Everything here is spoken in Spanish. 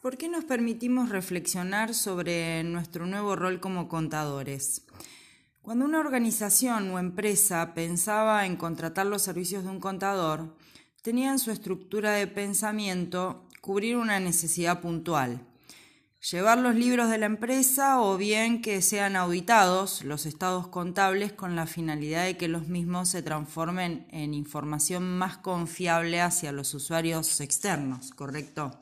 ¿Por qué nos permitimos reflexionar sobre nuestro nuevo rol como contadores? Cuando una organización o empresa pensaba en contratar los servicios de un contador, tenía en su estructura de pensamiento cubrir una necesidad puntual, llevar los libros de la empresa o bien que sean auditados los estados contables con la finalidad de que los mismos se transformen en información más confiable hacia los usuarios externos, ¿correcto?